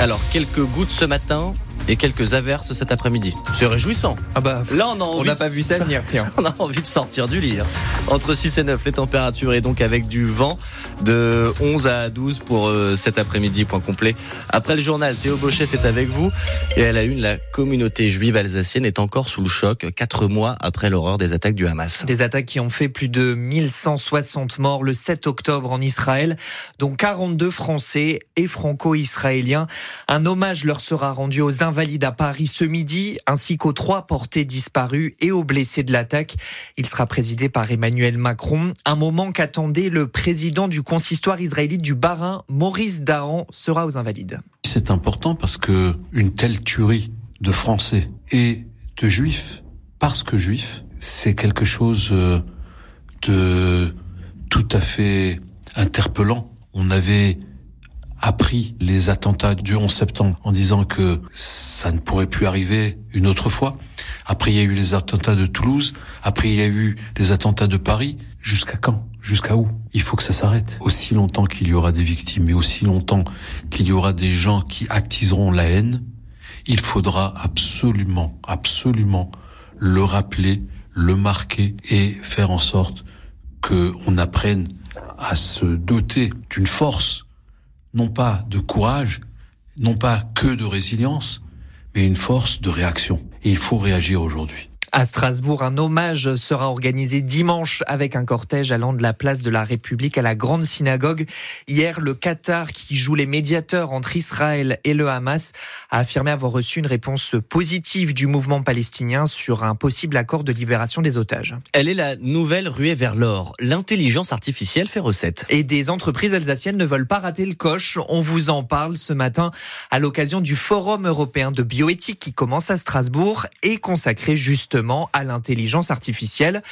Alors, quelques gouttes ce matin et quelques averses cet après-midi. C'est réjouissant. Ah bah, Là, on a envie n'a pas vu ça venir, tiens. On a envie de sortir du lit. hein. Entre 6 et 9, les températures et donc avec du vent de 11 à 12 pour euh, cet après-midi, point complet. Après le journal, Théo Bauchet, c'est avec vous. Et à la une, la communauté juive alsacienne est encore sous le choc, quatre mois après l'horreur des attaques du Hamas. Des attaques qui ont fait plus de 1160 morts le 7 octobre en Israël, dont 42 Français et franco-israéliens. Un hommage leur sera rendu aux invalides à Paris ce midi, ainsi qu'aux trois portés disparus et aux blessés de l'attaque. Il sera présidé par Emmanuel Macron. Un moment qu'attendait le président du consistoire israélite du Bas-Rhin, Maurice Dahan, sera aux invalides. C'est important parce que une telle tuerie de Français et de Juifs, parce que Juifs, c'est quelque chose euh, de tout à fait interpellant. On avait appris les attentats du 11 septembre en disant que ça ne pourrait plus arriver une autre fois. Après, il y a eu les attentats de Toulouse. Après, il y a eu les attentats de Paris. Jusqu'à quand? Jusqu'à où? Il faut que ça s'arrête. Aussi longtemps qu'il y aura des victimes et aussi longtemps qu'il y aura des gens qui attiseront la haine, il faudra absolument, absolument le rappeler, le marquer et faire en sorte que on apprenne à se doter d'une force, non pas de courage, non pas que de résilience, mais une force de réaction. Et il faut réagir aujourd'hui. À Strasbourg, un hommage sera organisé dimanche avec un cortège allant de la place de la République à la Grande Synagogue. Hier, le Qatar, qui joue les médiateurs entre Israël et le Hamas, a affirmé avoir reçu une réponse positive du mouvement palestinien sur un possible accord de libération des otages. Elle est la nouvelle ruée vers l'or. L'intelligence artificielle fait recette. Et des entreprises alsaciennes ne veulent pas rater le coche. On vous en parle ce matin à l'occasion du Forum européen de bioéthique qui commence à Strasbourg et consacré justement à l'intelligence artificielle.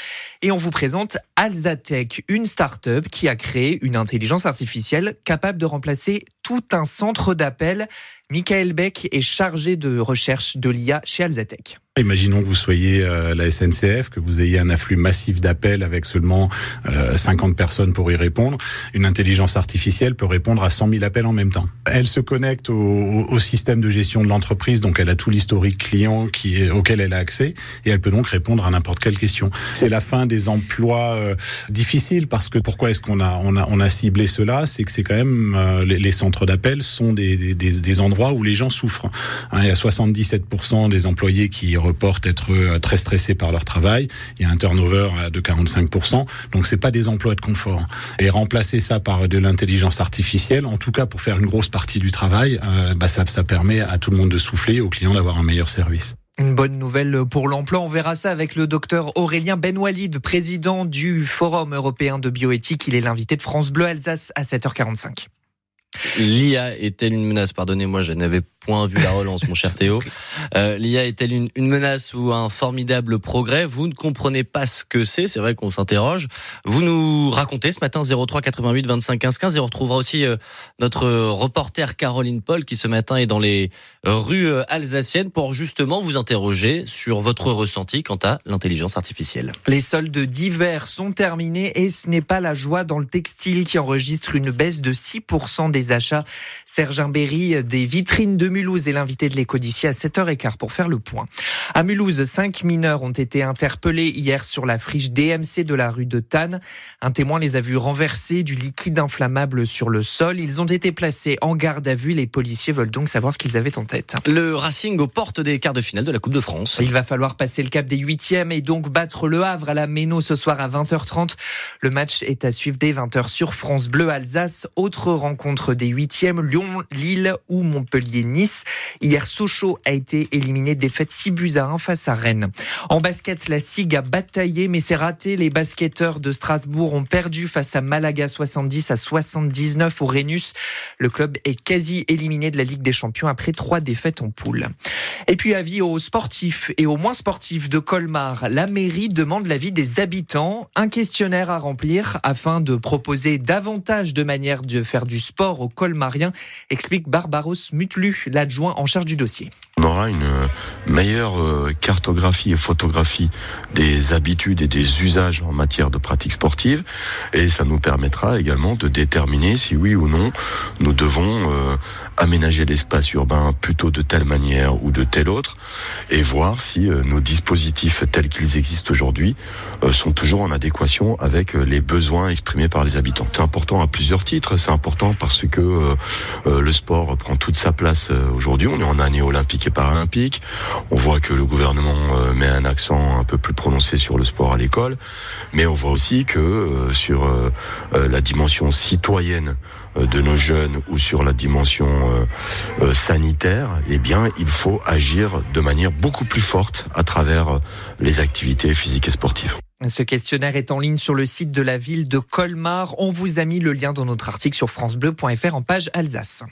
Et on vous présente Alzatech, une start-up qui a créé une intelligence artificielle capable de remplacer tout un centre d'appel. Michael Beck est chargé de recherche de l'IA chez Alzatech. Imaginons que vous soyez euh, la SNCF, que vous ayez un afflux massif d'appels avec seulement euh, 50 personnes pour y répondre. Une intelligence artificielle peut répondre à 100 000 appels en même temps. Elle se connecte au, au- système de gestion de l'entreprise, donc elle a tout l'historique client qui auquel elle a accès, et elle peut donc répondre à n'importe quelle question. C'est la fin des emplois euh, difficiles parce que pourquoi est-ce qu'on a, on a, on a ciblé cela? C'est que c'est quand même euh, les, les centres d'appel sont des, des, des endroits où les gens souffrent. Hein, il y a 77% des employés qui reportent être euh, très stressés par leur travail. Il y a un turnover euh, de 45%. Donc c'est pas des emplois de confort. Et remplacer ça par de l'intelligence artificielle, en tout cas pour faire une grosse partie du travail, euh, bah ça, ça permet à tout le monde de souffler, aux clients d'avoir un meilleur service. Une bonne nouvelle pour l'emploi. On verra ça avec le docteur Aurélien Benwalid, président du Forum européen de bioéthique. Il est l'invité de France Bleu Alsace à 7h45. L'IA est-elle une menace Pardonnez-moi, je n'avais point vu la relance, mon cher Théo. Euh, L'IA est-elle une, une menace ou un formidable progrès? Vous ne comprenez pas ce que c'est, c'est vrai qu'on s'interroge. Vous nous racontez ce matin 03 88 25 15 15 et on retrouvera aussi euh, notre reporter Caroline Paul qui ce matin est dans les rues euh, alsaciennes pour justement vous interroger sur votre ressenti quant à l'intelligence artificielle. Les soldes d'hiver sont terminés et ce n'est pas la joie dans le textile qui enregistre une baisse de 6% des achats. Serge Imbéry des vitrines de Mulhouse est l'invité de l'écho d'ici à 7h15 pour faire le point. À Mulhouse, cinq mineurs ont été interpellés hier sur la friche DMC de la rue de Tannes. Un témoin les a vus renverser du liquide inflammable sur le sol. Ils ont été placés en garde à vue. Les policiers veulent donc savoir ce qu'ils avaient en tête. Le Racing aux portes des quarts de finale de la Coupe de France. Il va falloir passer le cap des huitièmes et donc battre le Havre à la Méno ce soir à 20h30. Le match est à suivre dès 20h sur France Bleu Alsace. Autre rencontre des huitièmes, Lyon, Lille ou Montpellier-Nice. Hier, Sochaux a été éliminé défaite 6 buts à 1 face à Rennes. En basket, la SIG a bataillé, mais c'est raté. Les basketteurs de Strasbourg ont perdu face à Malaga 70 à 79 au Rhenus. Le club est quasi éliminé de la Ligue des Champions après trois défaites en poule. Et puis, avis aux sportifs et aux moins sportifs de Colmar. La mairie demande l'avis des habitants. Un questionnaire à remplir afin de proposer davantage de manières de faire du sport aux colmariens, explique Barbaros Mutlu, l'adjoint en charge du dossier. On aura une meilleure euh, cartographie et photographie des habitudes et des usages en matière de pratique sportive et ça nous permettra également de déterminer si oui ou non nous devons euh, aménager l'espace urbain plutôt de telle manière ou de telle autre et voir si euh, nos dispositifs tels qu'ils existent aujourd'hui sont toujours en adéquation avec les besoins exprimés par les habitants. C'est important à plusieurs titres, c'est important parce que le sport prend toute sa place aujourd'hui, on est en année olympique paralympique, on voit que le gouvernement met un accent un peu plus prononcé sur le sport à l'école, mais on voit aussi que sur la dimension citoyenne de nos jeunes ou sur la dimension sanitaire, eh bien, il faut agir de manière beaucoup plus forte à travers les activités physiques et sportives. Ce questionnaire est en ligne sur le site de la ville de Colmar. On vous a mis le lien dans notre article sur francebleu.fr en page Alsace.